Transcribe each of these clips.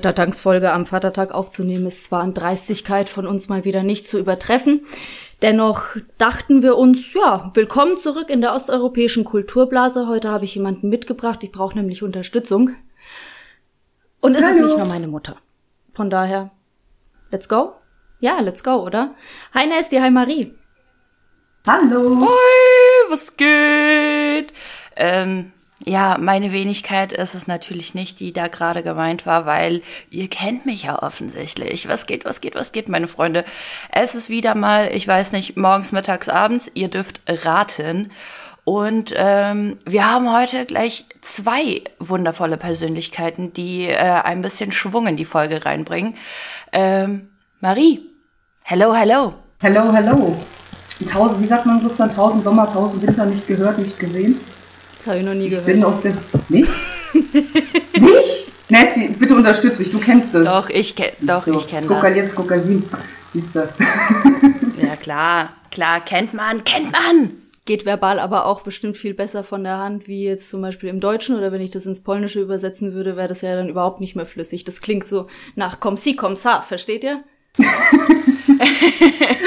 Muttertagsfolge am Vatertag aufzunehmen, ist zwar an Dreistigkeit von uns mal wieder nicht zu übertreffen. Dennoch dachten wir uns, ja, willkommen zurück in der osteuropäischen Kulturblase. Heute habe ich jemanden mitgebracht. Ich brauche nämlich Unterstützung. Und es Hallo. ist nicht nur meine Mutter. Von daher, let's go? Ja, let's go, oder? Hi Nasty, hi Marie. Hallo. Hi, was geht? Ähm, ja, meine Wenigkeit ist es natürlich nicht, die da gerade gemeint war, weil ihr kennt mich ja offensichtlich. Was geht, was geht, was geht, meine Freunde? Es ist wieder mal, ich weiß nicht, morgens, mittags, abends. Ihr dürft raten. Und ähm, wir haben heute gleich zwei wundervolle Persönlichkeiten, die äh, ein bisschen Schwung in die Folge reinbringen. Ähm, Marie, hello, hello. Hello, hello. Tausend, wie sagt man, Christian, tausend Sommer, tausend Winter nicht gehört, nicht gesehen. Das habe ich noch nie ich gehört. bin aus dem. Nicht? nicht? Nancy, bitte unterstütz mich, du kennst es. Doch, ich, ke doch, so, ich kenne das. Jetzt Skokalin. Siehst du. ja, klar. Klar, kennt man, kennt man. Geht verbal aber auch bestimmt viel besser von der Hand, wie jetzt zum Beispiel im Deutschen oder wenn ich das ins Polnische übersetzen würde, wäre das ja dann überhaupt nicht mehr flüssig. Das klingt so nach komm si, komm sa, versteht ihr?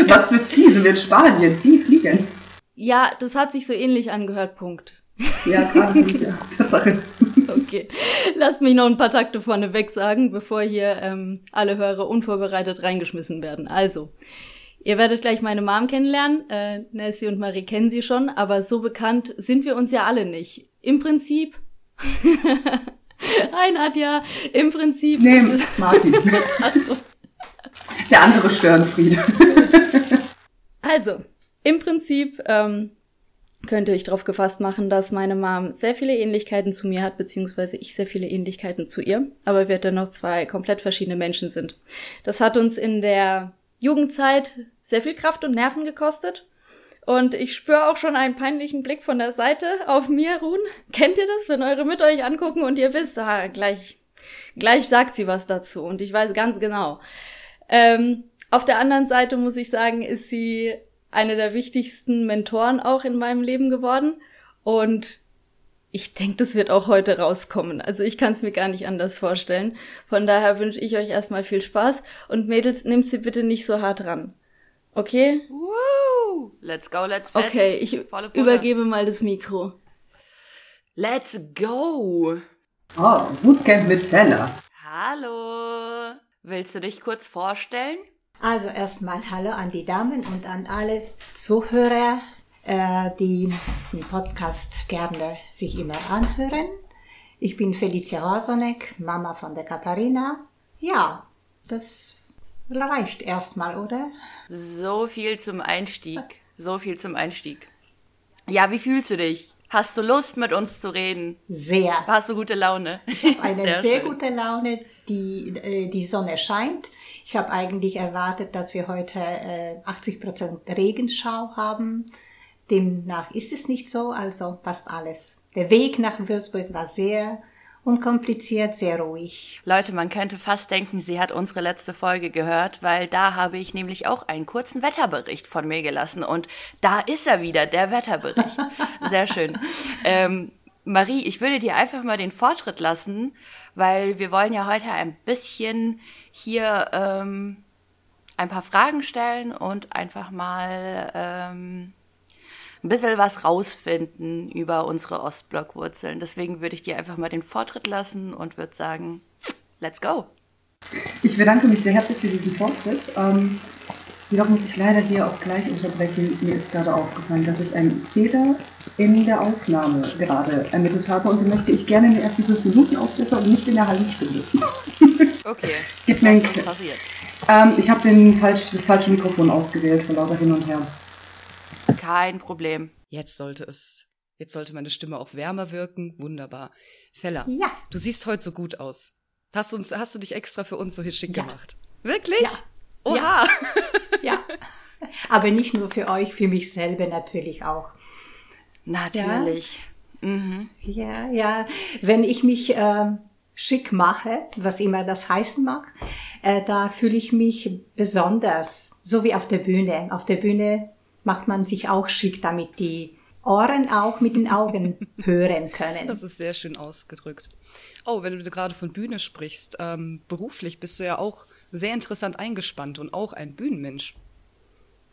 Was für Sie sind wir in Spanien? Sie fliegen. Ja, das hat sich so ähnlich angehört, Punkt. Ja, gerade ja, Tatsache. Okay, lasst mich noch ein paar Takte vorneweg sagen, bevor hier ähm, alle Hörer unvorbereitet reingeschmissen werden. Also, ihr werdet gleich meine Mom kennenlernen. Äh, Nancy und Marie kennen sie schon, aber so bekannt sind wir uns ja alle nicht. Im Prinzip. Hi Nadja, im Prinzip. Nee, Martin. Achso. Der andere Störenfried. also, im Prinzip ähm, könnte ich darauf gefasst machen, dass meine Mom sehr viele Ähnlichkeiten zu mir hat, beziehungsweise ich sehr viele Ähnlichkeiten zu ihr, aber wir dennoch zwei komplett verschiedene Menschen sind. Das hat uns in der Jugendzeit sehr viel Kraft und Nerven gekostet. Und ich spüre auch schon einen peinlichen Blick von der Seite auf mir ruhen. Kennt ihr das, wenn eure Mütter euch angucken und ihr wisst, ah, gleich, gleich sagt sie was dazu und ich weiß ganz genau. Ähm, auf der anderen Seite muss ich sagen, ist sie eine der wichtigsten Mentoren auch in meinem Leben geworden. Und ich denke, das wird auch heute rauskommen. Also ich kann es mir gar nicht anders vorstellen. Von daher wünsche ich euch erstmal viel Spaß und Mädels, nehmt sie bitte nicht so hart ran. Okay? Woo! Let's go, let's fetz. Okay, ich übergebe mal das Mikro. Let's go! Oh, Bootcamp mit Fella. Hallo. Willst du dich kurz vorstellen? Also erstmal Hallo an die Damen und an alle Zuhörer, äh, die den Podcast gerne sich immer anhören. Ich bin Felicia Horsonek, Mama von der Katharina. Ja, das reicht erstmal, oder? So viel zum Einstieg. So viel zum Einstieg. Ja, wie fühlst du dich? Hast du Lust, mit uns zu reden? Sehr. Hast du gute Laune? Ich habe eine sehr, sehr gute Laune. Die, äh, die Sonne scheint. Ich habe eigentlich erwartet, dass wir heute äh, 80 Prozent Regenschau haben. Demnach ist es nicht so, also passt alles. Der Weg nach Würzburg war sehr unkompliziert, sehr ruhig. Leute, man könnte fast denken, sie hat unsere letzte Folge gehört, weil da habe ich nämlich auch einen kurzen Wetterbericht von mir gelassen und da ist er wieder, der Wetterbericht. Sehr schön. Ähm, Marie, ich würde dir einfach mal den Vortritt lassen, weil wir wollen ja heute ein bisschen hier ähm, ein paar Fragen stellen und einfach mal ähm, ein bisschen was rausfinden über unsere Ostblockwurzeln. Deswegen würde ich dir einfach mal den Vortritt lassen und würde sagen, let's go. Ich bedanke mich sehr herzlich für diesen Vortritt. Ähm, jedoch muss ich leider hier auch gleich unterbrechen. Mir ist gerade aufgefallen, dass ich einen Fehler in der Aufnahme gerade ermittelt habe und den möchte ich gerne in den ersten fünf Minuten ausbessern und nicht in der halben Stunde. Okay. Gib mir was ist passiert? Ähm, ich habe falsch, das falsche Mikrofon ausgewählt vor lauter Hin und Her. Kein Problem. Jetzt sollte es, jetzt sollte meine Stimme auch wärmer wirken. Wunderbar. Fella, ja. du siehst heute so gut aus. Hast, uns, hast du dich extra für uns so schick ja. gemacht? Wirklich? Ja. Oha. Ja. ja. Aber nicht nur für euch, für mich selber natürlich auch. Natürlich. Ja, mhm. ja, ja. Wenn ich mich äh, schick mache, was immer das heißen mag, äh, da fühle ich mich besonders, so wie auf der Bühne. Auf der Bühne macht man sich auch schick, damit die Ohren auch mit den Augen hören können. Das ist sehr schön ausgedrückt. Oh, wenn du gerade von Bühne sprichst, ähm, beruflich bist du ja auch sehr interessant eingespannt und auch ein Bühnenmensch.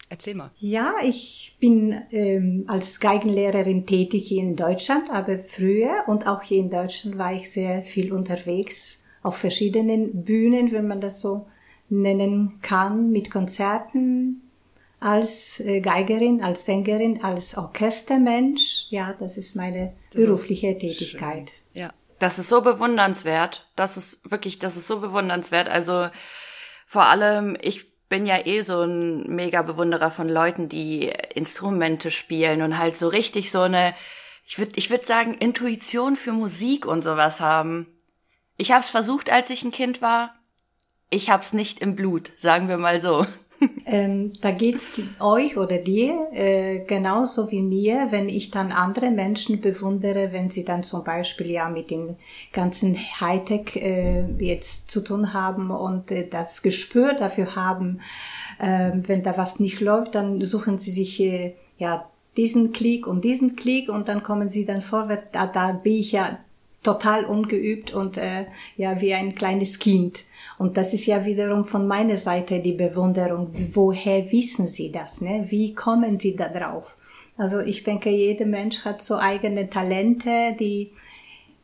Erzähl mal. Ja, ich bin ähm, als Geigenlehrerin tätig hier in Deutschland, aber früher und auch hier in Deutschland war ich sehr viel unterwegs auf verschiedenen Bühnen, wenn man das so nennen kann, mit Konzerten, als äh, Geigerin, als Sängerin, als Orchestermensch. Ja, das ist meine das berufliche ist Tätigkeit. Schön. Ja. Das ist so bewundernswert. Das ist wirklich, das ist so bewundernswert. Also vor allem, ich bin ja eh so ein mega Bewunderer von Leuten, die Instrumente spielen und halt so richtig so eine, ich würde ich würd sagen, Intuition für Musik und sowas haben. Ich habe es versucht, als ich ein Kind war. Ich hab's nicht im Blut, sagen wir mal so. Ähm, da geht's euch oder dir äh, genauso wie mir, wenn ich dann andere Menschen bewundere, wenn sie dann zum Beispiel ja mit dem ganzen Hightech äh, jetzt zu tun haben und äh, das Gespür dafür haben, äh, wenn da was nicht läuft, dann suchen sie sich äh, ja diesen Klick und diesen Klick und dann kommen sie dann vorwärts. Da, da bin ich ja total ungeübt und äh, ja wie ein kleines Kind. Und das ist ja wiederum von meiner Seite die Bewunderung. Woher wissen Sie das? Ne? Wie kommen Sie da drauf? Also ich denke, jeder Mensch hat so eigene Talente, die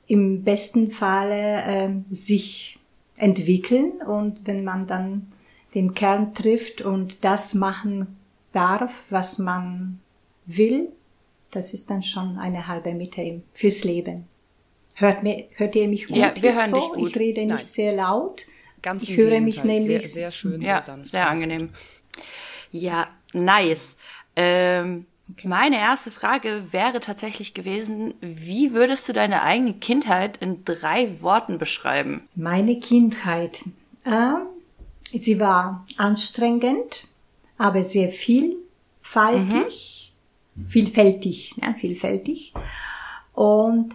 im besten Falle äh, sich entwickeln. Und wenn man dann den Kern trifft und das machen darf, was man will, das ist dann schon eine halbe Mitte fürs Leben. Hört, mir, hört ihr mich gut? Ja, wir hören so? dich gut. Ich rede nicht Nein. sehr laut. Ganz ich höre mich nämlich sehr, sehr schön, ja, sehr sanft. Sehr angenehm. Ja, nice. Ähm, okay. Meine erste Frage wäre tatsächlich gewesen, wie würdest du deine eigene Kindheit in drei Worten beschreiben? Meine Kindheit. Äh, sie war anstrengend, aber sehr vielfältig. Mhm. Vielfältig, ja, vielfältig. Und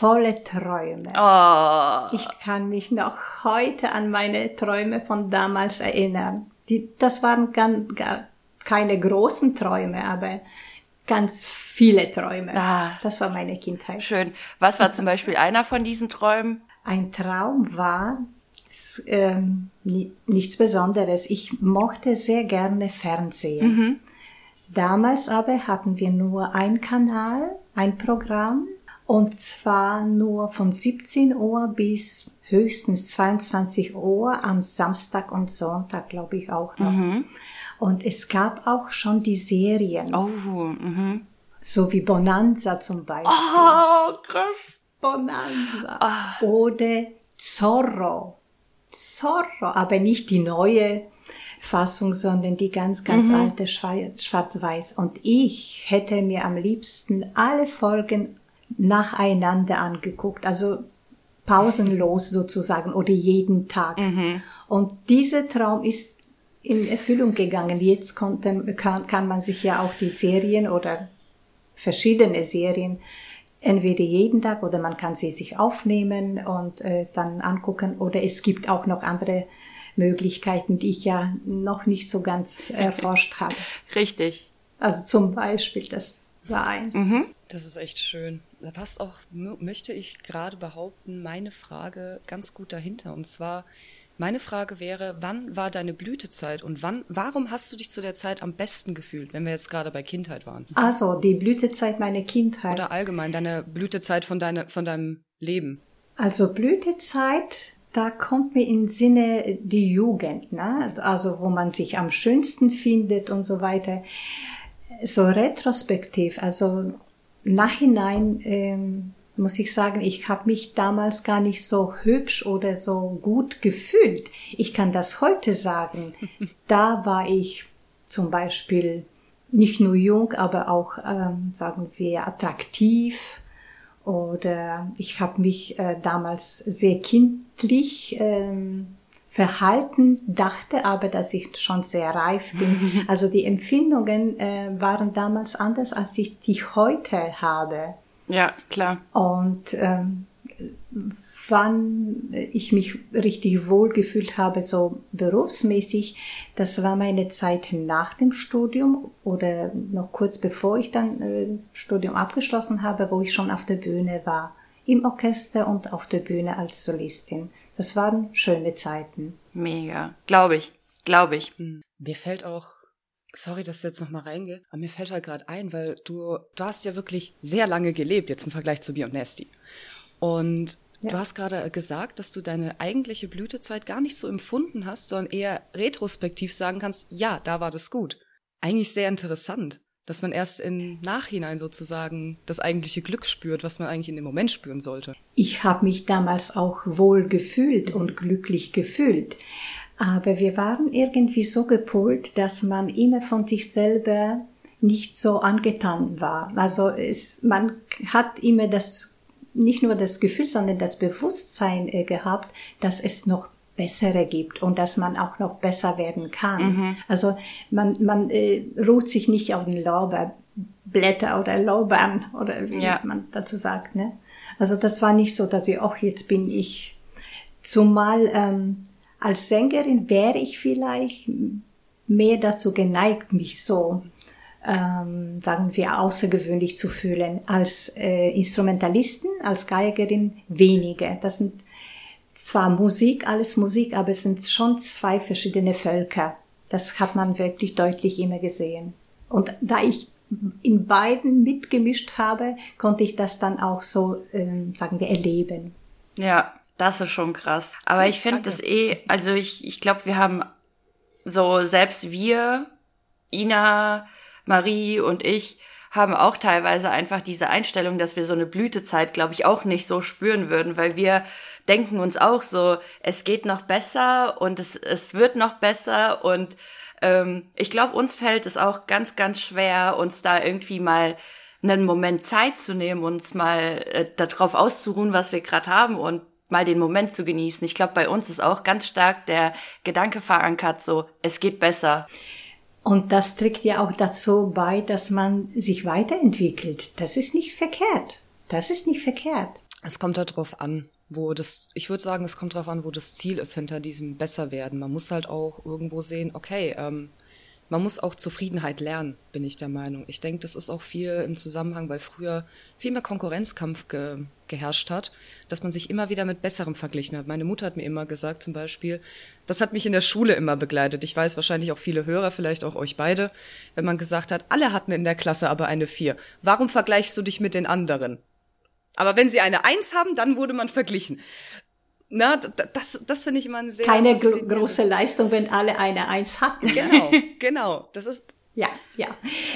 volle Träume. Oh. Ich kann mich noch heute an meine Träume von damals erinnern. Die, das waren ganz, gar keine großen Träume, aber ganz viele Träume. Ah. Das war meine Kindheit. Schön. Was war zum Beispiel einer von diesen Träumen? Ein Traum war ähm, nichts Besonderes. Ich mochte sehr gerne Fernsehen. Mhm. Damals aber hatten wir nur ein Kanal, ein Programm und zwar nur von 17 Uhr bis höchstens 22 Uhr am Samstag und Sonntag, glaube ich auch noch. Mhm. Und es gab auch schon die Serien. Oh, mhm. So wie Bonanza zum Beispiel. Oh, krass. Bonanza. Oh. Oder Zorro. Zorro, aber nicht die neue Fassung, sondern die ganz, ganz mhm. alte Schwarz-Weiß. Und ich hätte mir am liebsten alle Folgen nacheinander angeguckt, also pausenlos sozusagen oder jeden Tag. Mhm. Und dieser Traum ist in Erfüllung gegangen. Jetzt konnte, kann, kann man sich ja auch die Serien oder verschiedene Serien entweder jeden Tag oder man kann sie sich aufnehmen und äh, dann angucken oder es gibt auch noch andere Möglichkeiten, die ich ja noch nicht so ganz erforscht habe. Richtig. Also zum Beispiel, das war eins. Mhm. Das ist echt schön. Da passt auch, möchte ich gerade behaupten, meine Frage ganz gut dahinter. Und zwar, meine Frage wäre, wann war deine Blütezeit und wann, warum hast du dich zu der Zeit am besten gefühlt, wenn wir jetzt gerade bei Kindheit waren? Also, die Blütezeit meiner Kindheit. Oder allgemein deine Blütezeit von, deine, von deinem Leben. Also Blütezeit, da kommt mir in Sinne die Jugend, ne? also wo man sich am schönsten findet und so weiter. So retrospektiv, also Nachhinein ähm, muss ich sagen, ich habe mich damals gar nicht so hübsch oder so gut gefühlt. Ich kann das heute sagen. Da war ich zum Beispiel nicht nur jung, aber auch, ähm, sagen wir, attraktiv. Oder ich habe mich äh, damals sehr kindlich ähm, verhalten, dachte aber, dass ich schon sehr reif bin. Also die Empfindungen äh, waren damals anders, als ich die heute habe. Ja, klar. Und ähm, wann ich mich richtig wohl gefühlt habe, so berufsmäßig, das war meine Zeit nach dem Studium oder noch kurz bevor ich dann äh, Studium abgeschlossen habe, wo ich schon auf der Bühne war. Im Orchester und auf der Bühne als Solistin. Das waren schöne Zeiten. Mega. Glaube ich. Glaube ich. Hm. Mir fällt auch sorry, dass ich jetzt noch mal reingehe, aber mir fällt halt gerade ein, weil du, du hast ja wirklich sehr lange gelebt, jetzt im Vergleich zu mir und Nasty. Und ja. du hast gerade gesagt, dass du deine eigentliche Blütezeit gar nicht so empfunden hast, sondern eher retrospektiv sagen kannst, ja, da war das gut. Eigentlich sehr interessant, dass man erst im Nachhinein sozusagen das eigentliche Glück spürt, was man eigentlich in dem Moment spüren sollte. Ich habe mich damals auch wohl gefühlt und glücklich gefühlt. Aber wir waren irgendwie so gepolt, dass man immer von sich selber nicht so angetan war. Also es, man hat immer das, nicht nur das Gefühl, sondern das Bewusstsein äh, gehabt, dass es noch bessere gibt und dass man auch noch besser werden kann. Mhm. Also man, man äh, ruht sich nicht auf den Lorbeerblätter oder Lorbeeren oder wie ja. man dazu sagt. Ne? Also das war nicht so, dass ich, ach, jetzt bin ich. Zumal ähm, als Sängerin wäre ich vielleicht mehr dazu geneigt, mich so, ähm, sagen wir, außergewöhnlich zu fühlen. Als äh, Instrumentalisten, als Geigerin weniger. Das sind zwar Musik, alles Musik, aber es sind schon zwei verschiedene Völker. Das hat man wirklich deutlich immer gesehen. Und da ich in beiden mitgemischt habe, konnte ich das dann auch so, ähm, sagen wir, erleben. Ja, das ist schon krass. Aber ich finde das eh, also ich, ich glaube, wir haben so, selbst wir, Ina, Marie und ich, haben auch teilweise einfach diese Einstellung, dass wir so eine Blütezeit, glaube ich, auch nicht so spüren würden, weil wir denken uns auch so, es geht noch besser und es, es wird noch besser und ähm, ich glaube, uns fällt es auch ganz, ganz schwer, uns da irgendwie mal einen Moment Zeit zu nehmen, uns mal äh, darauf auszuruhen, was wir gerade haben und mal den Moment zu genießen. Ich glaube, bei uns ist auch ganz stark der Gedanke verankert, so, es geht besser. Und das trägt ja auch dazu bei, dass man sich weiterentwickelt. Das ist nicht verkehrt. Das ist nicht verkehrt. Es kommt darauf an, wo das, ich würde sagen, es kommt darauf an, wo das Ziel ist hinter diesem Besserwerden. Man muss halt auch irgendwo sehen, okay, ähm, man muss auch Zufriedenheit lernen, bin ich der Meinung. Ich denke, das ist auch viel im Zusammenhang, weil früher viel mehr Konkurrenzkampf ge geherrscht hat, dass man sich immer wieder mit Besserem verglichen hat. Meine Mutter hat mir immer gesagt, zum Beispiel, das hat mich in der Schule immer begleitet. Ich weiß wahrscheinlich auch viele Hörer, vielleicht auch euch beide, wenn man gesagt hat, alle hatten in der Klasse aber eine Vier. Warum vergleichst du dich mit den anderen? Aber wenn sie eine Eins haben, dann wurde man verglichen. Na, das, das finde ich immer ein sehr. Keine gro große Leistung, wenn alle eine Eins hatten. Genau, genau. Das ist. Ja, ja.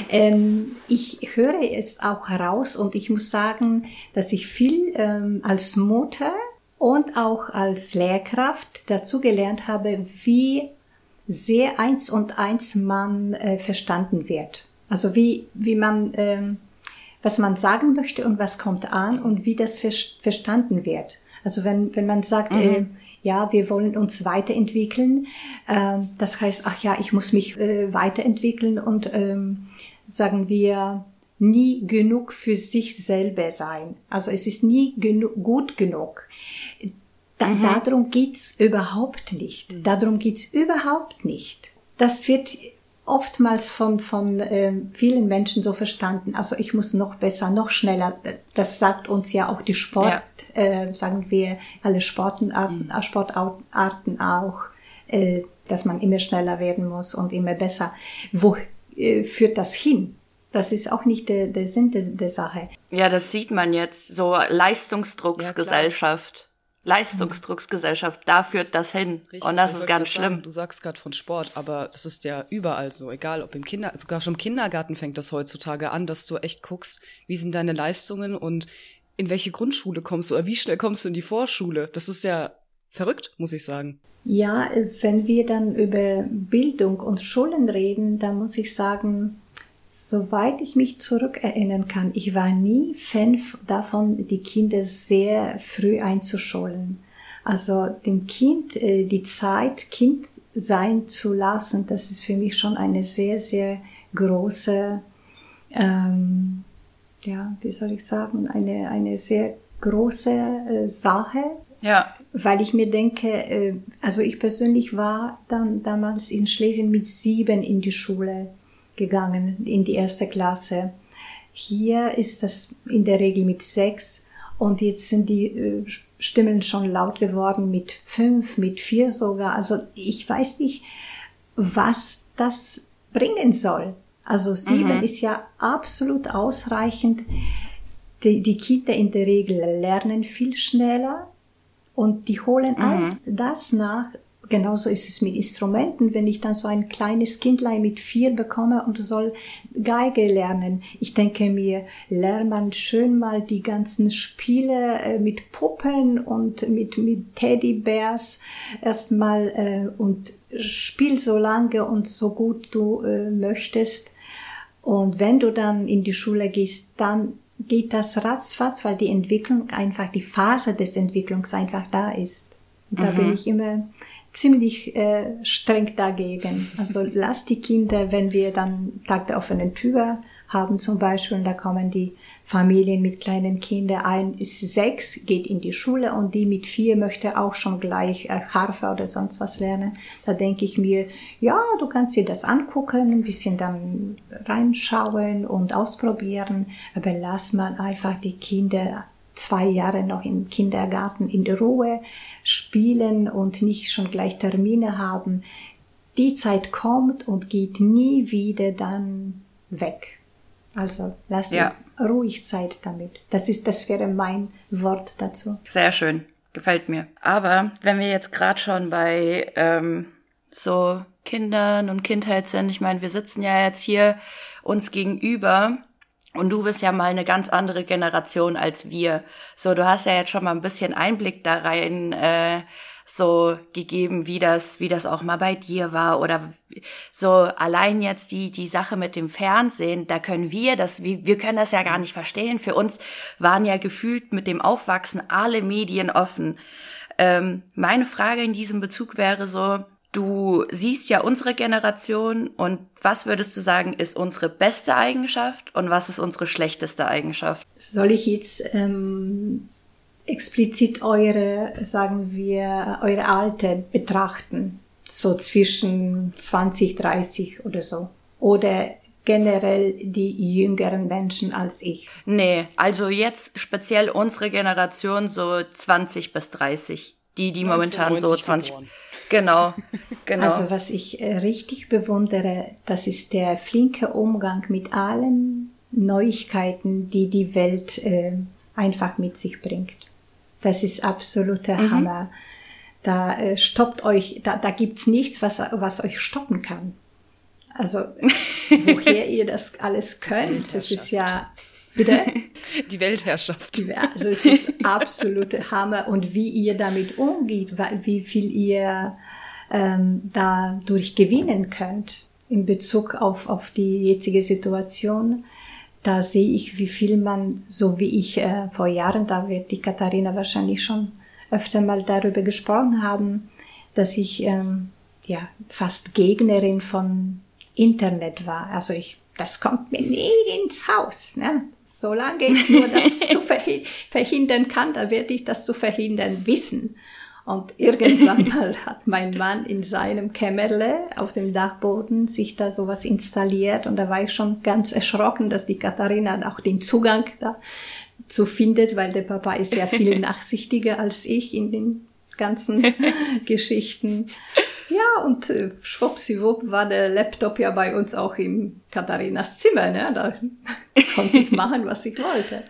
Ähm, ich höre es auch heraus und ich muss sagen, dass ich viel ähm, als Mutter und auch als Lehrkraft dazu gelernt habe, wie sehr eins und eins man äh, verstanden wird. Also wie, wie man, ähm, was man sagen möchte und was kommt an und wie das ver verstanden wird. Also wenn, wenn man sagt, mhm. äh, ja, wir wollen uns weiterentwickeln, äh, das heißt, ach ja, ich muss mich äh, weiterentwickeln und ähm, sagen wir, nie genug für sich selber sein. Also es ist nie genu gut genug. Da, mhm. Darum geht's überhaupt nicht. Mhm. Darum geht's überhaupt nicht. Das wird oftmals von, von äh, vielen Menschen so verstanden. Also ich muss noch besser, noch schneller. Das sagt uns ja auch die Sport, ja. Äh, sagen wir, alle Sportarten, mhm. Sportarten auch, äh, dass man immer schneller werden muss und immer besser. Wo äh, führt das hin? Das ist auch nicht der, der Sinn der, der Sache. Ja, das sieht man jetzt. So Leistungsdrucksgesellschaft. Ja, Leistungsdrucksgesellschaft, da führt das hin. Richtig, und das ist ganz schlimm. Sagen, du sagst gerade von Sport, aber das ist ja überall so, egal ob im Kinder, sogar schon im Kindergarten fängt das heutzutage an, dass du echt guckst, wie sind deine Leistungen und in welche Grundschule kommst du oder wie schnell kommst du in die Vorschule. Das ist ja verrückt, muss ich sagen. Ja, wenn wir dann über Bildung und Schulen reden, dann muss ich sagen, Soweit ich mich zurückerinnern kann, ich war nie Fan davon, die Kinder sehr früh einzuschulen. Also dem Kind äh, die Zeit, Kind sein zu lassen, das ist für mich schon eine sehr, sehr große, ähm, ja, wie soll ich sagen, eine, eine sehr große äh, Sache. Ja. Weil ich mir denke, äh, also ich persönlich war dann damals in Schlesien mit sieben in die Schule gegangen, in die erste Klasse. Hier ist das in der Regel mit sechs und jetzt sind die äh, Stimmen schon laut geworden mit fünf, mit vier sogar. Also ich weiß nicht, was das bringen soll. Also sieben mhm. ist ja absolut ausreichend. Die, die Kinder in der Regel lernen viel schneller und die holen mhm. all das nach, genauso ist es mit Instrumenten. Wenn ich dann so ein kleines Kindlein mit vier bekomme und soll Geige lernen, ich denke mir, lern man schön mal die ganzen Spiele äh, mit Puppen und mit, mit Teddybärs erstmal äh, und spiel so lange und so gut du äh, möchtest. Und wenn du dann in die Schule gehst, dann geht das ratzfatz, weil die Entwicklung einfach, die Phase des Entwicklungs einfach da ist. Und da mhm. bin ich immer ziemlich äh, streng dagegen. Also lass die Kinder, wenn wir dann Tag der offenen Tür haben zum Beispiel, und da kommen die Familien mit kleinen Kindern, ein ist sechs, geht in die Schule und die mit vier möchte auch schon gleich äh, Harfe oder sonst was lernen. Da denke ich mir, ja, du kannst dir das angucken, ein bisschen dann reinschauen und ausprobieren, aber lass mal einfach die Kinder zwei Jahre noch im Kindergarten in Ruhe spielen und nicht schon gleich Termine haben. Die Zeit kommt und geht nie wieder dann weg. Also lass ja. Ruhig Zeit damit. Das ist, das wäre mein Wort dazu. Sehr schön, gefällt mir. Aber wenn wir jetzt gerade schon bei ähm, so Kindern und Kindheit sind, ich meine, wir sitzen ja jetzt hier uns gegenüber und du bist ja mal eine ganz andere Generation als wir. So, du hast ja jetzt schon mal ein bisschen Einblick da rein äh, so gegeben, wie das, wie das auch mal bei dir war oder so allein jetzt die die Sache mit dem Fernsehen, da können wir das, wir, wir können das ja gar nicht verstehen. Für uns waren ja gefühlt mit dem Aufwachsen alle Medien offen. Ähm, meine Frage in diesem Bezug wäre so, Du siehst ja unsere Generation und was würdest du sagen, ist unsere beste Eigenschaft und was ist unsere schlechteste Eigenschaft? Soll ich jetzt ähm, explizit eure, sagen wir, eure Alte betrachten? So zwischen 20, 30 oder so? Oder generell die jüngeren Menschen als ich? Nee, also jetzt speziell unsere Generation so 20 bis 30. Die, die momentan so 20. Geboren. Genau, genau. Also was ich äh, richtig bewundere, das ist der flinke Umgang mit allen Neuigkeiten, die die Welt äh, einfach mit sich bringt. Das ist absoluter mhm. Hammer. Da äh, stoppt euch, da, da gibt's nichts, was, was euch stoppen kann. Also woher ihr das alles könnt, das ist ja Bitte? Die Weltherrschaft. Also es ist absolute Hammer und wie ihr damit umgeht, wie viel ihr ähm, dadurch gewinnen könnt in Bezug auf, auf die jetzige Situation. Da sehe ich, wie viel man, so wie ich äh, vor Jahren, da wird die Katharina wahrscheinlich schon öfter mal darüber gesprochen haben, dass ich ähm, ja fast Gegnerin von Internet war. Also ich, das kommt mir nie ins Haus. Ne? Solange ich nur das zu verhindern kann, da werde ich das zu verhindern wissen. Und irgendwann mal hat mein Mann in seinem Kämmerle auf dem Dachboden sich da sowas installiert und da war ich schon ganz erschrocken, dass die Katharina auch den Zugang da zu findet, weil der Papa ist ja viel nachsichtiger als ich in den ganzen Geschichten. Ja, und äh, schwuppsiwupp war der Laptop ja bei uns auch im Katharinas Zimmer. Ne? Da konnte ich machen, was ich wollte.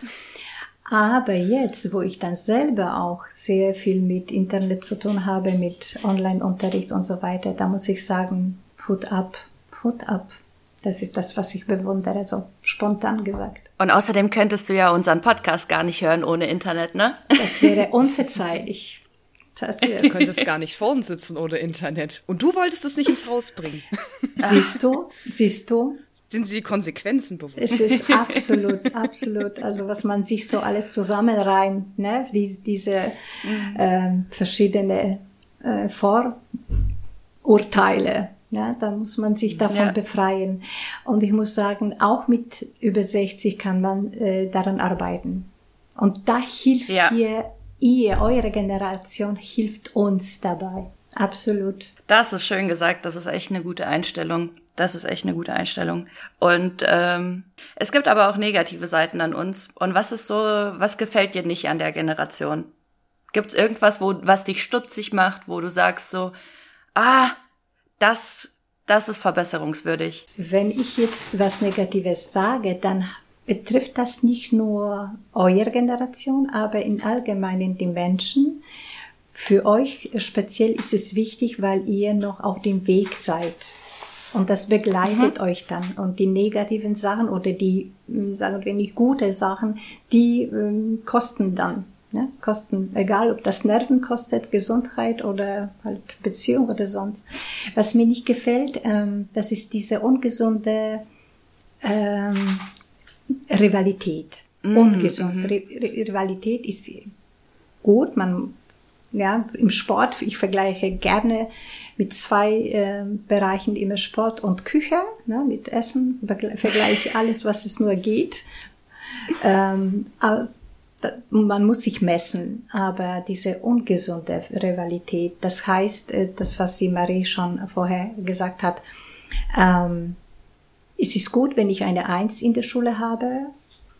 Aber jetzt, wo ich dann selber auch sehr viel mit Internet zu tun habe, mit Online-Unterricht und so weiter, da muss ich sagen, Hut ab, Hut ab. Das ist das, was ich bewundere, so spontan gesagt. Und außerdem könntest du ja unseren Podcast gar nicht hören ohne Internet, ne? Das wäre unverzeihlich. Das hier. Du könntest gar nicht vor uns sitzen ohne Internet. Und du wolltest es nicht ins Haus bringen. Siehst du? Siehst du? Sind Sie die Konsequenzen bewusst? Es ist absolut, absolut. Also was man sich so alles zusammenreimt, ne? Dies, diese mhm. äh, verschiedene äh, Vorurteile. Ja, da muss man sich davon ja. befreien. Und ich muss sagen, auch mit über 60 kann man äh, daran arbeiten. Und da hilft ja. dir ihr, eure Generation hilft uns dabei. Absolut. Das ist schön gesagt. Das ist echt eine gute Einstellung. Das ist echt eine gute Einstellung. Und ähm, es gibt aber auch negative Seiten an uns. Und was ist so, was gefällt dir nicht an der Generation? Gibt es irgendwas, wo, was dich stutzig macht, wo du sagst so, ah, das, das ist verbesserungswürdig? Wenn ich jetzt was Negatives sage, dann betrifft das nicht nur eure Generation, aber in allgemeinen die Menschen. Für euch speziell ist es wichtig, weil ihr noch auf dem Weg seid. Und das begleitet mhm. euch dann. Und die negativen Sachen oder die, hm, sagen wir nicht gute Sachen, die ähm, kosten dann. Ne? Kosten, egal ob das Nerven kostet, Gesundheit oder halt Beziehung oder sonst. Was mir nicht gefällt, ähm, das ist diese ungesunde ähm, Rivalität. Mm, Ungesund. Mm Rivalität ist gut, man ja, im Sport, ich vergleiche gerne mit zwei äh, Bereichen immer Sport und Küche, ne, mit Essen, vergleiche alles, was es nur geht. Ähm, also, man muss sich messen, aber diese ungesunde Rivalität, das heißt, äh, das, was die Marie schon vorher gesagt hat, ähm, es ist gut, wenn ich eine Eins in der Schule habe,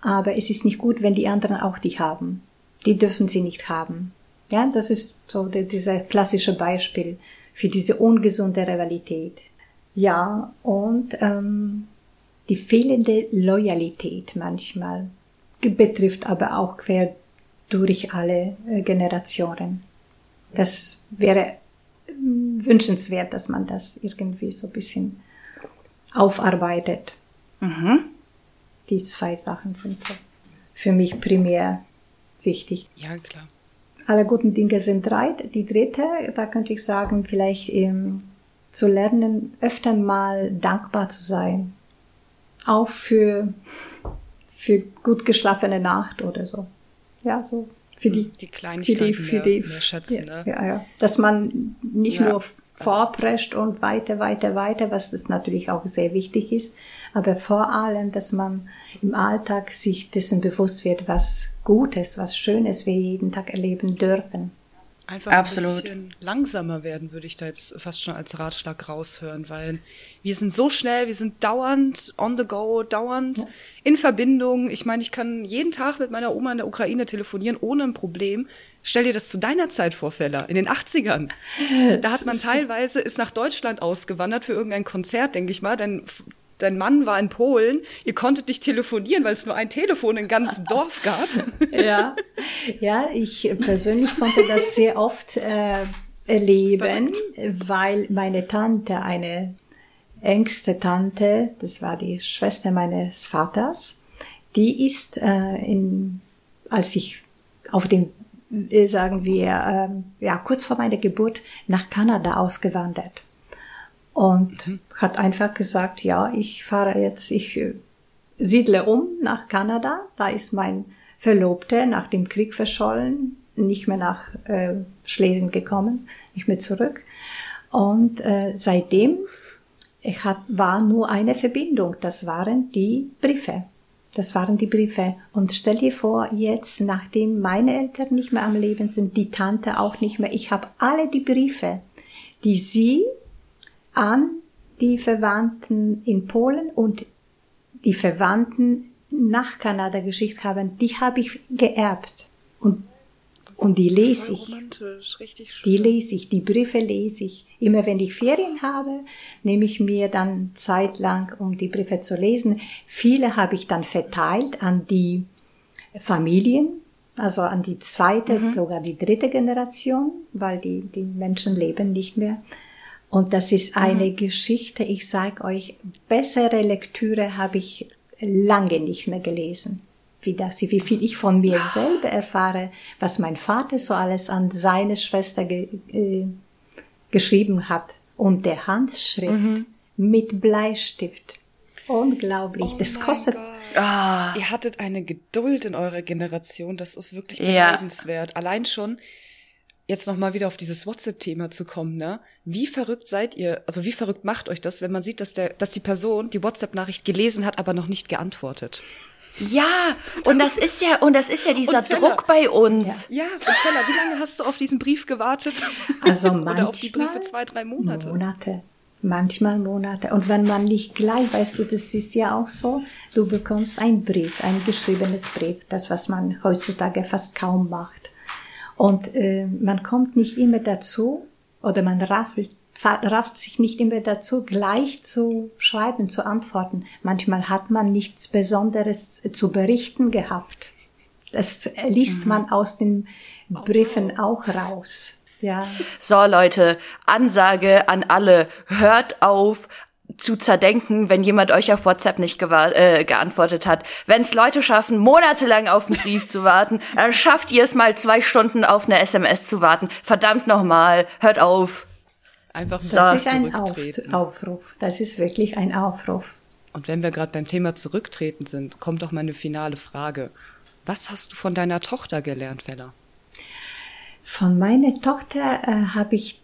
aber es ist nicht gut, wenn die anderen auch die haben. Die dürfen sie nicht haben. Ja, das ist so dieser klassische Beispiel für diese ungesunde Rivalität. Ja, und ähm, die fehlende Loyalität manchmal betrifft aber auch quer durch alle äh, Generationen. Das wäre mm, wünschenswert, dass man das irgendwie so ein bisschen aufarbeitet. Mhm. Die zwei Sachen sind für mich primär wichtig. Ja, klar. Alle guten Dinge sind drei. Die dritte, da könnte ich sagen, vielleicht ähm, zu lernen, öfter mal dankbar zu sein. Auch für, für gut geschlafene Nacht oder so. Ja, so für die, die Kleinigkeiten für die, für mehr, die, mehr schätzen. Ja, ne? ja, ja. Dass man nicht ja. nur vorprescht und weiter, weiter, weiter, was das natürlich auch sehr wichtig ist. Aber vor allem, dass man im Alltag sich dessen bewusst wird, was Gutes, was Schönes wir jeden Tag erleben dürfen. Einfach Absolut. ein bisschen langsamer werden, würde ich da jetzt fast schon als Ratschlag raushören, weil wir sind so schnell, wir sind dauernd on the go, dauernd ja. in Verbindung. Ich meine, ich kann jeden Tag mit meiner Oma in der Ukraine telefonieren, ohne ein Problem. Stell dir das zu deiner Zeit vor, Fella, in den 80ern. Da hat man teilweise, ist nach Deutschland ausgewandert für irgendein Konzert, denke ich mal, denn dein Mann war in Polen, ihr konntet nicht telefonieren, weil es nur ein Telefon in ganzem Dorf gab. ja, ja, ich persönlich konnte das sehr oft äh, erleben, Verrückt. weil meine Tante, eine engste Tante, das war die Schwester meines Vaters, die ist äh, in, als ich auf dem äh, sagen wir, äh, ja, kurz vor meiner Geburt nach Kanada ausgewandert und mhm. hat einfach gesagt, ja, ich fahre jetzt, ich äh, siedle um nach Kanada. Da ist mein Verlobter nach dem Krieg verschollen, nicht mehr nach äh, Schlesien gekommen, nicht mehr zurück. Und äh, seitdem hat, war nur eine Verbindung, das waren die Briefe. Das waren die Briefe. Und stell dir vor, jetzt, nachdem meine Eltern nicht mehr am Leben sind, die Tante auch nicht mehr, ich habe alle die Briefe, die sie an die Verwandten in Polen und die Verwandten nach Kanada geschickt haben, die habe ich geerbt. Und, und die lese ich. Die lese ich, die Briefe lese ich. Immer wenn ich Ferien habe, nehme ich mir dann Zeit lang, um die Briefe zu lesen. Viele habe ich dann verteilt an die Familien, also an die zweite, mhm. sogar die dritte Generation, weil die, die Menschen leben nicht mehr. Und das ist eine mhm. Geschichte, ich sage euch, bessere Lektüre habe ich lange nicht mehr gelesen. Wie das, wie viel ich von mir selber erfahre, was mein Vater so alles an seine Schwester ge, äh, geschrieben hat. Und der Handschrift mhm. mit Bleistift. Unglaublich. Oh das kostet. Ah. Ihr hattet eine Geduld in eurer Generation, das ist wirklich beneidenswert. Ja. Allein schon, jetzt nochmal wieder auf dieses WhatsApp-Thema zu kommen, ne? Wie verrückt seid ihr, also wie verrückt macht euch das, wenn man sieht, dass der, dass die Person die WhatsApp-Nachricht gelesen hat, aber noch nicht geantwortet? Ja, und das ist ja, und das ist ja dieser Druck bei uns. Ja, ja und Fella, wie lange hast du auf diesen Brief gewartet? Also manchmal Oder auf die Briefe zwei, drei Monate. Monate. Manchmal Monate. Und wenn man nicht gleich, weißt du, das ist ja auch so, du bekommst einen Brief, ein geschriebenes Brief, das, was man heutzutage fast kaum macht. Und äh, man kommt nicht immer dazu, oder man raffelt, rafft sich nicht immer dazu, gleich zu schreiben, zu antworten. Manchmal hat man nichts Besonderes zu berichten gehabt. Das liest mhm. man aus den Briefen auch raus. Ja. So, Leute, Ansage an alle. Hört auf, zu zerdenken, wenn jemand euch auf WhatsApp nicht äh, geantwortet hat. Wenn es Leute schaffen, monatelang auf einen Brief zu warten, dann schafft ihr es mal zwei Stunden auf eine SMS zu warten. Verdammt nochmal, hört auf. Einfach das ist ein auf Aufruf. Das ist wirklich ein Aufruf. Und wenn wir gerade beim Thema Zurücktreten sind, kommt doch meine finale Frage. Was hast du von deiner Tochter gelernt, Fella? Von meiner Tochter äh, habe ich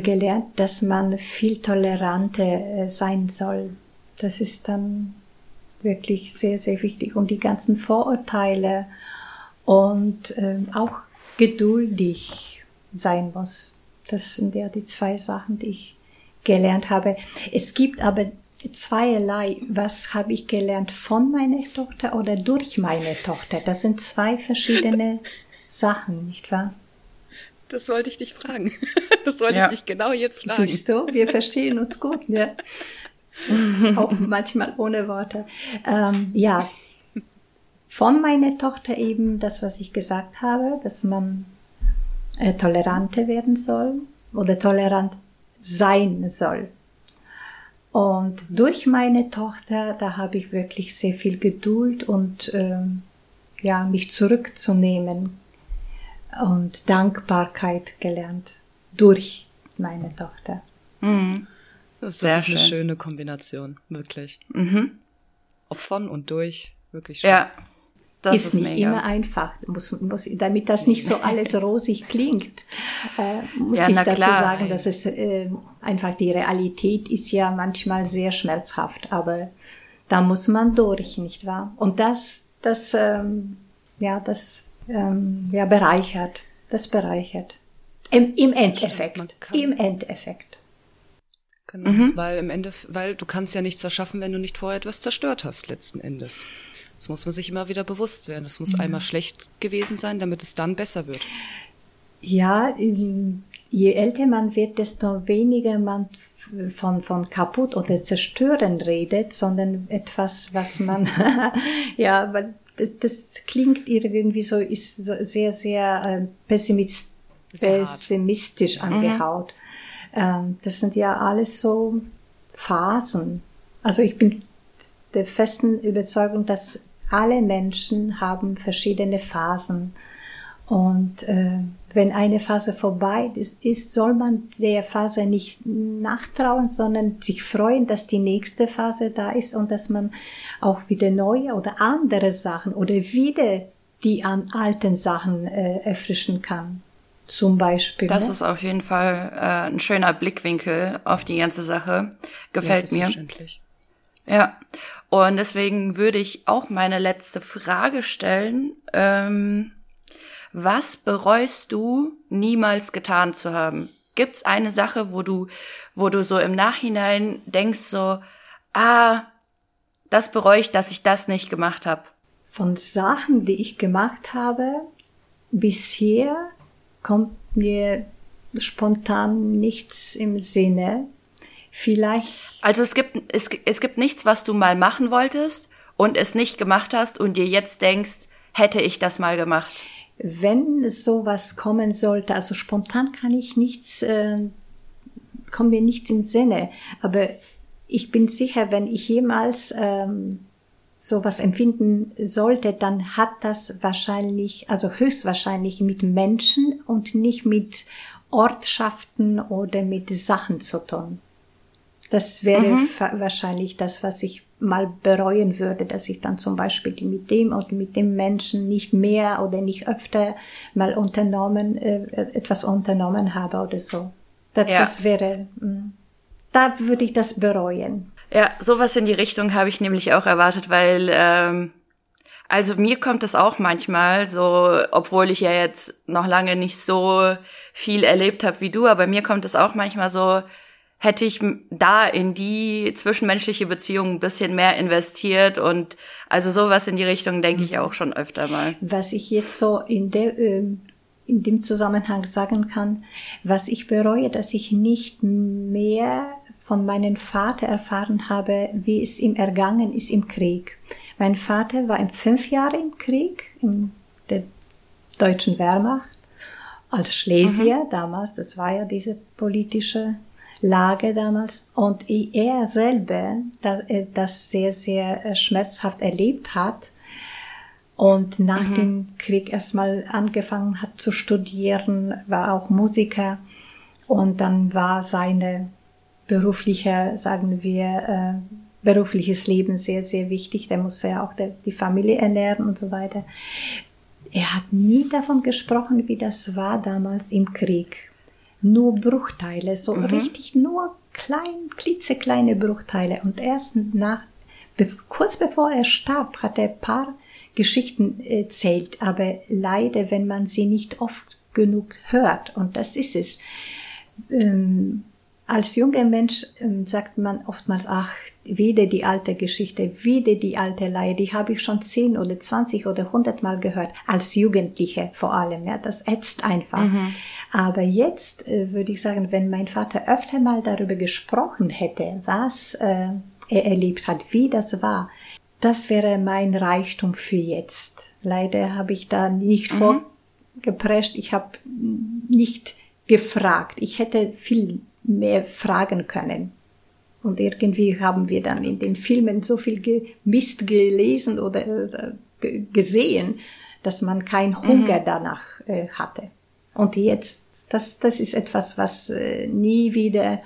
gelernt, dass man viel toleranter äh, sein soll. Das ist dann wirklich sehr, sehr wichtig. Und die ganzen Vorurteile und äh, auch geduldig sein muss. Das sind ja die zwei Sachen, die ich gelernt habe. Es gibt aber zweierlei. Was habe ich gelernt von meiner Tochter oder durch meine Tochter? Das sind zwei verschiedene Sachen, nicht wahr? Das wollte ich dich fragen. Das wollte ja. ich dich genau jetzt fragen. Siehst du, wir verstehen uns gut, ja. auch manchmal ohne Worte. Ähm, ja, von meiner Tochter eben das, was ich gesagt habe, dass man äh, toleranter werden soll oder tolerant sein soll. Und durch meine Tochter, da habe ich wirklich sehr viel Geduld und ähm, ja, mich zurückzunehmen und Dankbarkeit gelernt durch meine Tochter. Mhm. Das ist Sehr eine schön. schöne Kombination, wirklich. Mhm. Ob von und durch, wirklich schön. Ja. Das ist, ist nicht mega. immer einfach, muss, muss, damit das nicht so alles rosig klingt, äh, muss ja, ich dazu klar. sagen, dass es äh, einfach die Realität ist ja manchmal sehr schmerzhaft, aber da muss man durch, nicht wahr? Und das, das, ähm, ja, das ähm, ja, bereichert. Das bereichert. Im, im Endeffekt. Im Endeffekt. Genau, mhm. weil im Ende, weil du kannst ja nichts erschaffen, wenn du nicht vorher etwas zerstört hast, letzten Endes. Das muss man sich immer wieder bewusst werden. Das muss ja. einmal schlecht gewesen sein, damit es dann besser wird. Ja, je älter man wird, desto weniger man von, von kaputt oder zerstören redet, sondern etwas, was man, ja, weil das, klingt irgendwie so, ist so sehr, sehr äh, pessimist, sehr pessimistisch mhm. angehaut. Mhm. Das sind ja alles so Phasen. Also ich bin der festen Überzeugung, dass alle Menschen haben verschiedene Phasen. Und äh, wenn eine Phase vorbei ist, ist, soll man der Phase nicht nachtrauen, sondern sich freuen, dass die nächste Phase da ist und dass man auch wieder neue oder andere Sachen oder wieder die an alten Sachen äh, erfrischen kann. Zum Beispiel. Das ne? ist auf jeden Fall äh, ein schöner Blickwinkel auf die ganze Sache. Gefällt ja, mir. Ja. Und deswegen würde ich auch meine letzte Frage stellen. Ähm, was bereust du niemals getan zu haben? Gibt's eine Sache, wo du, wo du so im Nachhinein denkst so, ah, das bereue ich, dass ich das nicht gemacht habe? Von Sachen, die ich gemacht habe, bisher kommt mir spontan nichts im Sinne. Vielleicht. Also es gibt, es, es gibt nichts, was du mal machen wolltest und es nicht gemacht hast und dir jetzt denkst, hätte ich das mal gemacht wenn sowas kommen sollte, also spontan kann ich nichts, äh, kommt mir nichts im Sinne, aber ich bin sicher, wenn ich jemals ähm, sowas empfinden sollte, dann hat das wahrscheinlich, also höchstwahrscheinlich mit Menschen und nicht mit Ortschaften oder mit Sachen zu tun. Das wäre mhm. wahrscheinlich das, was ich mal bereuen würde, dass ich dann zum Beispiel mit dem und mit dem Menschen nicht mehr oder nicht öfter mal unternommen, äh, etwas unternommen habe oder so. Das, ja. das wäre, mm, da würde ich das bereuen. Ja, sowas in die Richtung habe ich nämlich auch erwartet, weil ähm, Also mir kommt es auch manchmal so, obwohl ich ja jetzt noch lange nicht so viel erlebt habe wie du, aber mir kommt es auch manchmal so, hätte ich da in die zwischenmenschliche Beziehung ein bisschen mehr investiert und also sowas in die Richtung denke ich auch schon öfter mal. Was ich jetzt so in der ähm, in dem Zusammenhang sagen kann, was ich bereue, dass ich nicht mehr von meinem Vater erfahren habe, wie es ihm ergangen ist im Krieg. Mein Vater war fünf Jahre im Krieg, in der deutschen Wehrmacht, als Schlesier mhm. damals, das war ja diese politische Lage damals, und er selber das, äh, das sehr, sehr äh, schmerzhaft erlebt hat, und nach mhm. dem Krieg erstmal angefangen hat zu studieren, war auch Musiker und dann war seine berufliche, sagen wir, äh, berufliches Leben sehr, sehr wichtig. Der musste ja auch der, die Familie ernähren und so weiter. Er hat nie davon gesprochen, wie das war damals im Krieg. Nur Bruchteile, so mhm. richtig nur klein, klitzekleine Bruchteile. Und erst nach, kurz bevor er starb, hat er ein paar Geschichten erzählt. Aber leider, wenn man sie nicht oft genug hört, und das ist es, ähm, als junger Mensch ähm, sagt man oftmals, ach, wieder die alte Geschichte, wieder die alte Leier, die habe ich schon zehn oder zwanzig oder hundert Mal gehört, als Jugendliche vor allem, ja, das ätzt einfach. Mhm. Aber jetzt äh, würde ich sagen, wenn mein Vater öfter mal darüber gesprochen hätte, was äh, er erlebt hat, wie das war, das wäre mein Reichtum für jetzt. Leider habe ich da nicht mhm. vorgeprescht, ich habe nicht gefragt. Ich hätte viel mehr fragen können. Und irgendwie haben wir dann in den Filmen so viel Mist gelesen oder äh, gesehen, dass man kein Hunger mhm. danach äh, hatte. Und jetzt, das, das ist etwas, was äh, nie wieder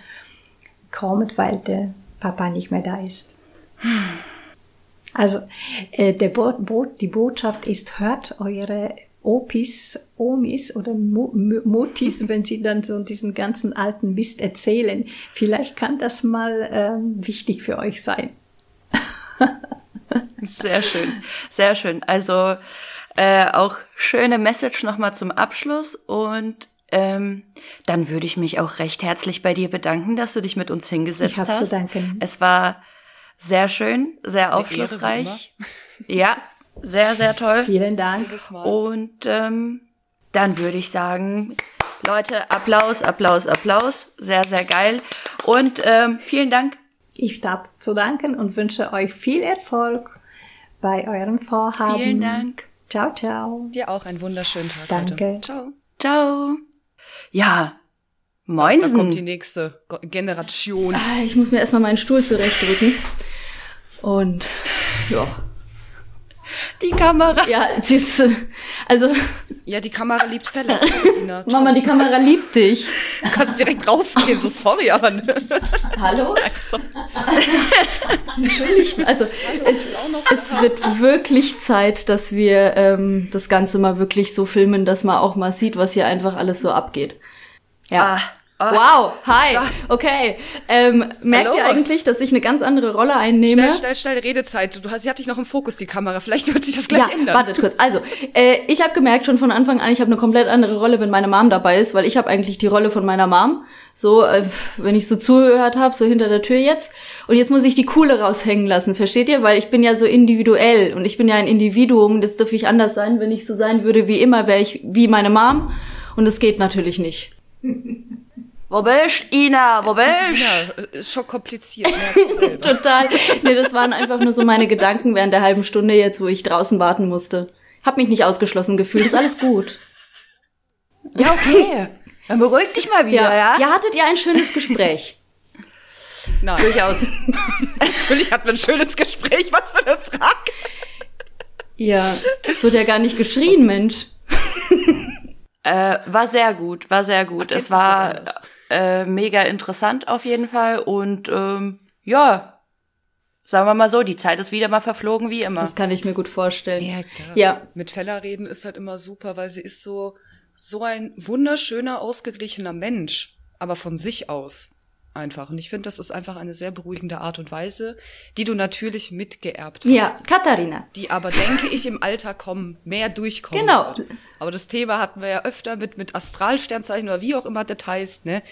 kommt, weil der Papa nicht mehr da ist. Also äh, der Bo Bo die Botschaft ist, hört eure Opis, Omis oder Mutis, wenn sie dann so diesen ganzen alten Mist erzählen. Vielleicht kann das mal ähm, wichtig für euch sein. sehr schön, sehr schön. Also äh, auch schöne Message nochmal zum Abschluss und ähm, dann würde ich mich auch recht herzlich bei dir bedanken, dass du dich mit uns hingesetzt ich hast. Zu danken. Es war sehr schön, sehr aufschlussreich. Ja, sehr, sehr toll. Vielen Dank. Und ähm, dann würde ich sagen, Leute, Applaus, Applaus, Applaus. Sehr, sehr geil. Und ähm, vielen Dank. Ich darf zu danken und wünsche euch viel Erfolg bei euren Vorhaben. Vielen Dank. Ciao, ciao. Dir auch einen wunderschönen Tag Danke. heute. Ciao. Ciao. Ja, Moinsen. Da kommt die nächste Generation. Ah, ich muss mir erstmal meinen Stuhl zurechtdrücken. Und ja. Die Kamera. Ja, siehst du, also. Ja, die Kamera liebt Fellas. Mama, die Kamera liebt dich. Du kannst direkt rausgehen, so sorry, aber. Hallo? Also. Entschuldigt, also es, es wird wirklich Zeit, dass wir ähm, das Ganze mal wirklich so filmen, dass man auch mal sieht, was hier einfach alles so abgeht. Ja. Ah. Oh. Wow, hi, okay. Ähm, merkt Hallo. ihr eigentlich, dass ich eine ganz andere Rolle einnehme? Schnell, schnell, schnell, Redezeit. Du hast, sie hat dich noch im Fokus, die Kamera. Vielleicht wird sich das gleich ja, ändern. wartet kurz. Also, äh, ich habe gemerkt schon von Anfang an, ich habe eine komplett andere Rolle, wenn meine Mom dabei ist, weil ich habe eigentlich die Rolle von meiner Mom. So, äh, wenn ich so zugehört habe, so hinter der Tür jetzt. Und jetzt muss ich die Coole raushängen lassen, versteht ihr? Weil ich bin ja so individuell und ich bin ja ein Individuum. Das dürfte ich anders sein. Wenn ich so sein würde wie immer, wäre ich wie meine Mom. Und das geht natürlich nicht. Wo bist Ina? Wo bist Ina, ist schon kompliziert. Total. Nee, das waren einfach nur so meine Gedanken während der halben Stunde jetzt, wo ich draußen warten musste. Hab mich nicht ausgeschlossen gefühlt. Ist alles gut. Ja, okay. Dann beruhig dich mal wieder, ja? Ja, ja hattet ihr ein schönes Gespräch? Nein. Durchaus. Natürlich hatten wir ein schönes Gespräch. Was für eine Frage. Ja, es wird ja gar nicht geschrien, Mensch. Äh, war sehr gut, war sehr gut. Ach, es war äh, mega interessant auf jeden Fall und ähm, ja, sagen wir mal so, die Zeit ist wieder mal verflogen wie immer. Das kann ich mir gut vorstellen. Ja, klar. ja. Mit Fella reden ist halt immer super, weil sie ist so so ein wunderschöner, ausgeglichener Mensch, aber von sich aus. Einfach. Und ich finde, das ist einfach eine sehr beruhigende Art und Weise, die du natürlich mitgeerbt hast. Ja, Katharina. Die aber, denke ich, im Alter kommen, mehr durchkommen Genau. wird. Aber das Thema hatten wir ja öfter mit, mit Astralsternzeichen oder wie auch immer das heißt, ne?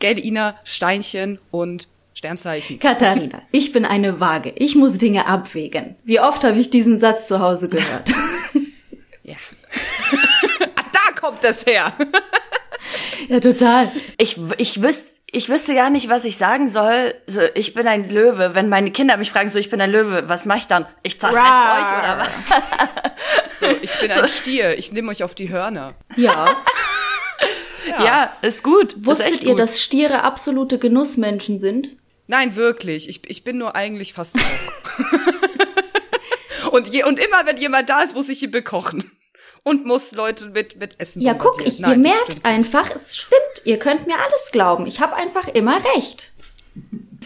Gell, Ina, Steinchen und Sternzeichen. Katharina, ich bin eine Waage. Ich muss Dinge abwägen. Wie oft habe ich diesen Satz zu Hause gehört? Ja. ah, da kommt das her. ja, total. Ich, ich wüsste, ich wüsste gar nicht, was ich sagen soll. So, ich bin ein Löwe. Wenn meine Kinder mich fragen, so, ich bin ein Löwe, was mach ich dann? Ich zerfetz Rar. euch oder was? So, ich bin ein Stier, ich nehme euch auf die Hörner. Ja. Ja, ist gut. ist Wusstet echt ihr, gut. dass Stiere absolute Genussmenschen sind? Nein, wirklich. Ich, ich bin nur eigentlich fast und, je, und immer, wenn jemand da ist, muss ich ihn bekochen. Und muss Leute mit, mit Essen Ja, guck, ich, Nein, ihr merkt stimmt einfach, es stimmt. Ihr könnt mir alles glauben. Ich habe einfach immer recht.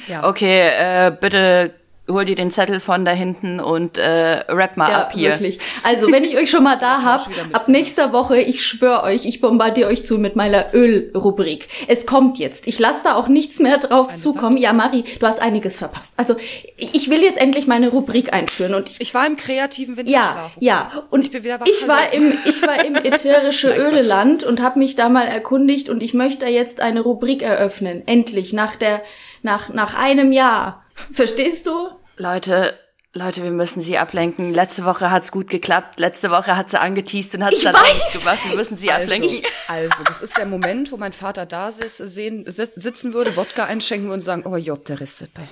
Ja. Okay, äh, bitte hol dir den Zettel von da hinten und äh, rap mal ab hier. wirklich. Also, wenn ich euch schon mal da hab, ab nächster Woche, ich schwöre euch, ich bombardiere euch zu mit meiner Ölrubrik. Es kommt jetzt. Ich lasse da auch nichts mehr drauf zukommen. Ja, Marie, du hast einiges verpasst. Also, ich will jetzt endlich meine Rubrik einführen und ich Ich war im kreativen ja, Winterschlaf. ja. Und Ich bin wieder ich war im, ich war im ätherische. Öleland und habe mich da mal erkundigt und ich möchte jetzt eine Rubrik eröffnen. Endlich, nach der, nach, nach einem Jahr. Verstehst du? Leute, Leute, wir müssen sie ablenken. Letzte Woche hat's gut geklappt. Letzte Woche hat sie angeteased und hat's Ich dann auch weiß. nicht gemacht. Wir müssen sie ablenken. Also, also, das ist der Moment, wo mein Vater da sehen, sitzen würde, Wodka einschenken und sagen, oh Jott, der bei.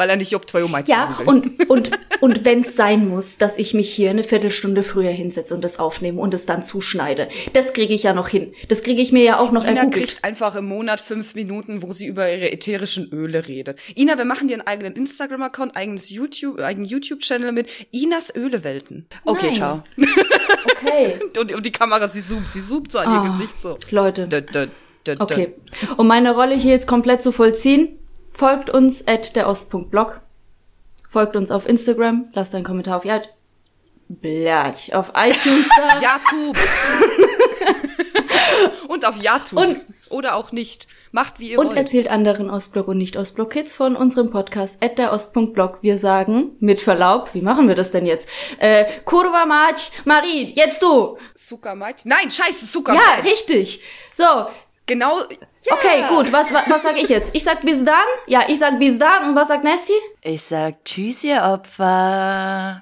Weil er nicht Job 2 Uhr Ja, und, und, und wenn es sein muss, dass ich mich hier eine Viertelstunde früher hinsetze und das aufnehme und es dann zuschneide, das kriege ich ja noch hin. Das kriege ich mir ja auch noch Ina ergoogelt. kriegt einfach im Monat fünf Minuten, wo sie über ihre ätherischen Öle redet. Ina, wir machen dir einen eigenen Instagram-Account, eigenes YouTube, eigenen YouTube-Channel mit Inas Ölewelten. Okay, Nein. ciao. Okay. Und, und die Kamera, sie zoomt, sie zoomt so an ihr Ah, Gesicht so. Leute. Dun, dun. Okay. Um meine Rolle hier jetzt komplett zu vollziehen, folgt uns at der Ost.blog. Folgt uns auf Instagram, lasst einen Kommentar auf ja, Blech, auf iTunes da. YouTube. und auf YouTube. Und- Oder auch nicht. Macht wie ihr Und wollt. erzählt anderen Ostblock und nicht Ostblock Kids von unserem Podcast at der Ost.blog. Wir sagen, mit Verlaub, wie machen wir das denn jetzt? Äh, Kurva Mać, Marie, jetzt du! Zuckermait. Nein, scheiße, Ja, Zuckermait. richtig. So, Genau. Ja. okay, gut, was, was, was sag ich jetzt? Ich sag bis dann? Ja, ich sag bis dann und was sagt Nessie? Ich sag Tschüss, ihr Opfer.